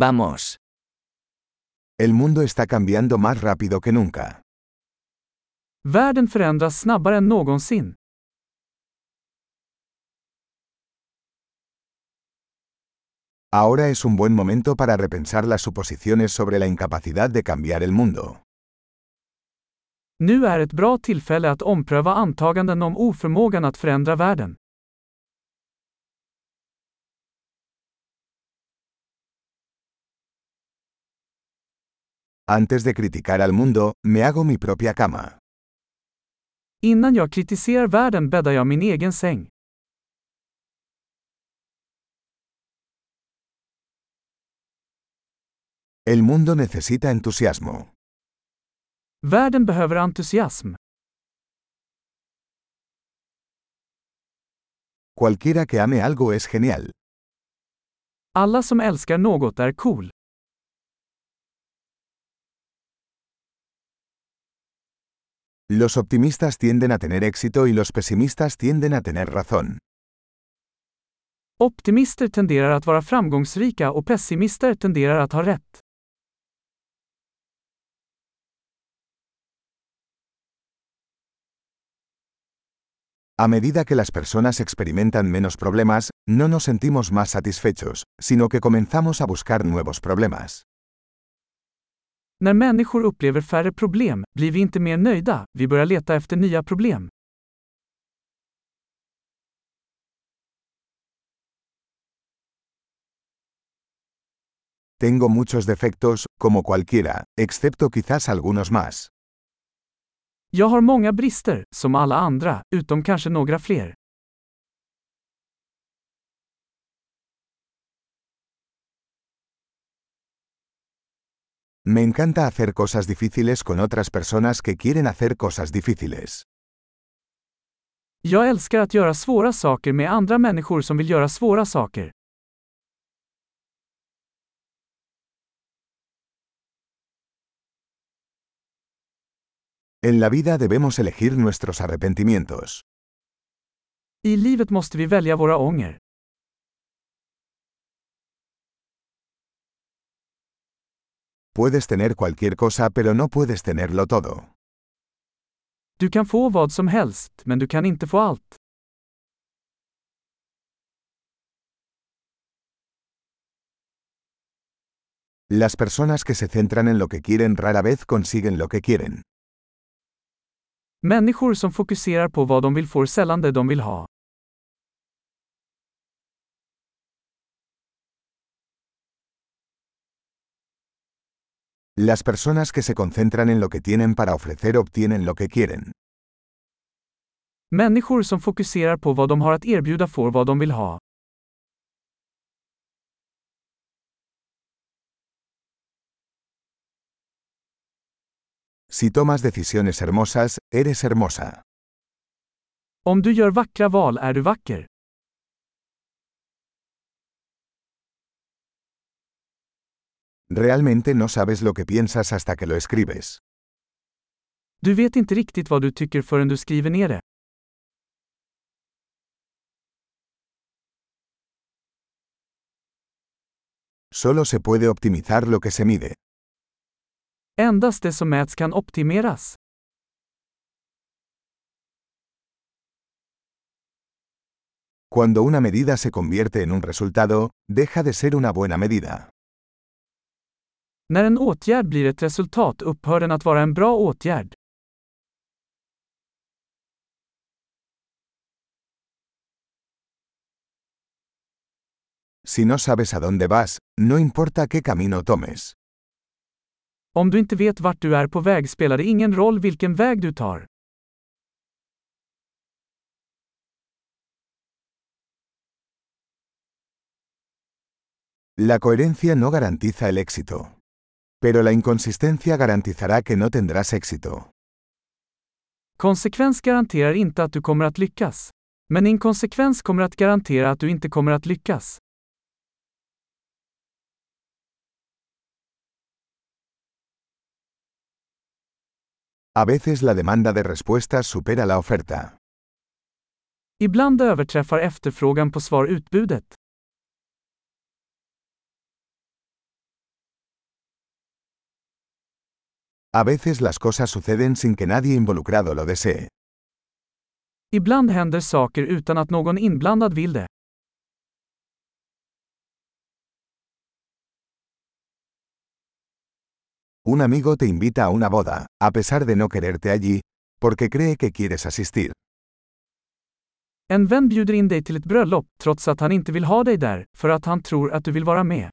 Vamos. El mundo está cambiando más rápido que nunca. Världen förändras snabbare än någonsin. Ahora es un buen momento para repensar las suposiciones sobre la incapacidad de cambiar el mundo. Nu är ett bra tillfälle att ompröva antaganden om oförmågan att förändra världen. Antes de criticar al mundo, me hago mi propia cama. Innan jag kritiserar världen bäddar jag min egen säng. El mundo necesita entusiasmo. Världen behöver entusiasm. Cualquiera que ame algo es genial. Alla som älskar något är cool. Los optimistas tienden a tener éxito y los pesimistas tienden a tener razón. Optimister tenderar att vara framgångsrika och pessimister tenderar att ha rätt. A medida que las personas experimentan menos problemas, no nos sentimos más satisfechos, sino que comenzamos a buscar nuevos problemas. När människor upplever färre problem blir vi inte mer nöjda, vi börjar leta efter nya problem. Tengo muchos defectos, como cualquiera, excepto quizás algunos más. Jag har många brister, som alla andra, utom kanske några fler. Me encanta hacer cosas difíciles con otras personas que quieren hacer cosas difíciles. Jag älskar att göra svåra saker med andra människor som vill göra svåra saker. En la vida debemos elegir nuestros arrepentimientos. I livet måste vi välja våra ånger. Puedes tener cualquier cosa pero no puedes tenerlo todo. Du kan få vad som helst, men du kan inte få allt. Las personas que se centran en lo que quieren rara vez consiguen lo que quieren. Människor som fokuserar på vad de vill får sällan det de vill ha. Las personas que se concentran en lo que tienen para ofrecer obtienen lo que quieren. Människor som fokuserar på vad de har att erbjuda får vad de vill ha. Si tomas decisiones hermosas, eres hermosa. Om du gör vackra val är du vacker. Realmente no sabes lo que piensas hasta que lo escribes. Du vet inte riktigt vad du tycker förrän du skriver ner det. Solo se puede optimizar lo que se mide. Endast det som mäts kan optimeras. Cuando una medida se convierte en un resultado, deja de ser una buena medida. När en åtgärd blir ett resultat upphör den att vara en bra åtgärd. Si no sabes a dónde vas, no importa qué camino tomes. Om du inte vet vart du är på väg spelar det ingen roll vilken väg du tar. La coherencia no garantiza el éxito. Pero la inconsistencia garantizará que no tendrás éxito. Konsekvens garanterar inte att du kommer att lyckas. Men inkonsekvens kommer att garantera att du inte kommer att lyckas. A veces la demanda de respuestas supera la oferta. Ibland överträffar efterfrågan på svar utbudet. A veces las cosas suceden sin que nadie involucrado lo desee. Ibland händer saker utan att någon inblandad vill det. Un amigo te invita a una boda, a pesar de no quererte allí, porque cree que quieres asistir. En vän bjuder in dig till ett bröllop, trots att han inte vill ha dig där, för att han tror att du vill vara med.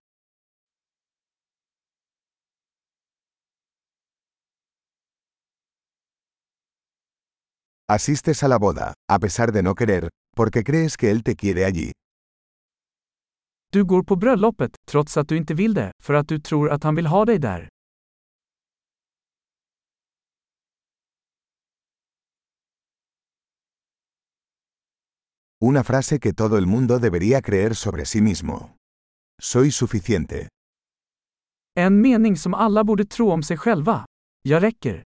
Asistes a la boda, a pesar de no querer, porque crees que él te quiere allí. Du går på bröllopet, trots att du inte vill det, för att du tror att han vill ha dig där. Una frase que todo el mundo debería creer sobre sí mismo. Soy suficiente. En mening som alla borde tro om sig själva. Jag räcker.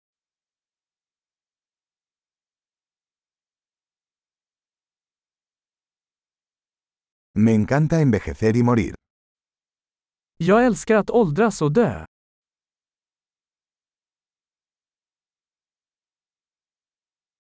Me encanta envejecer y morir. Jag älskar att åldras och dö.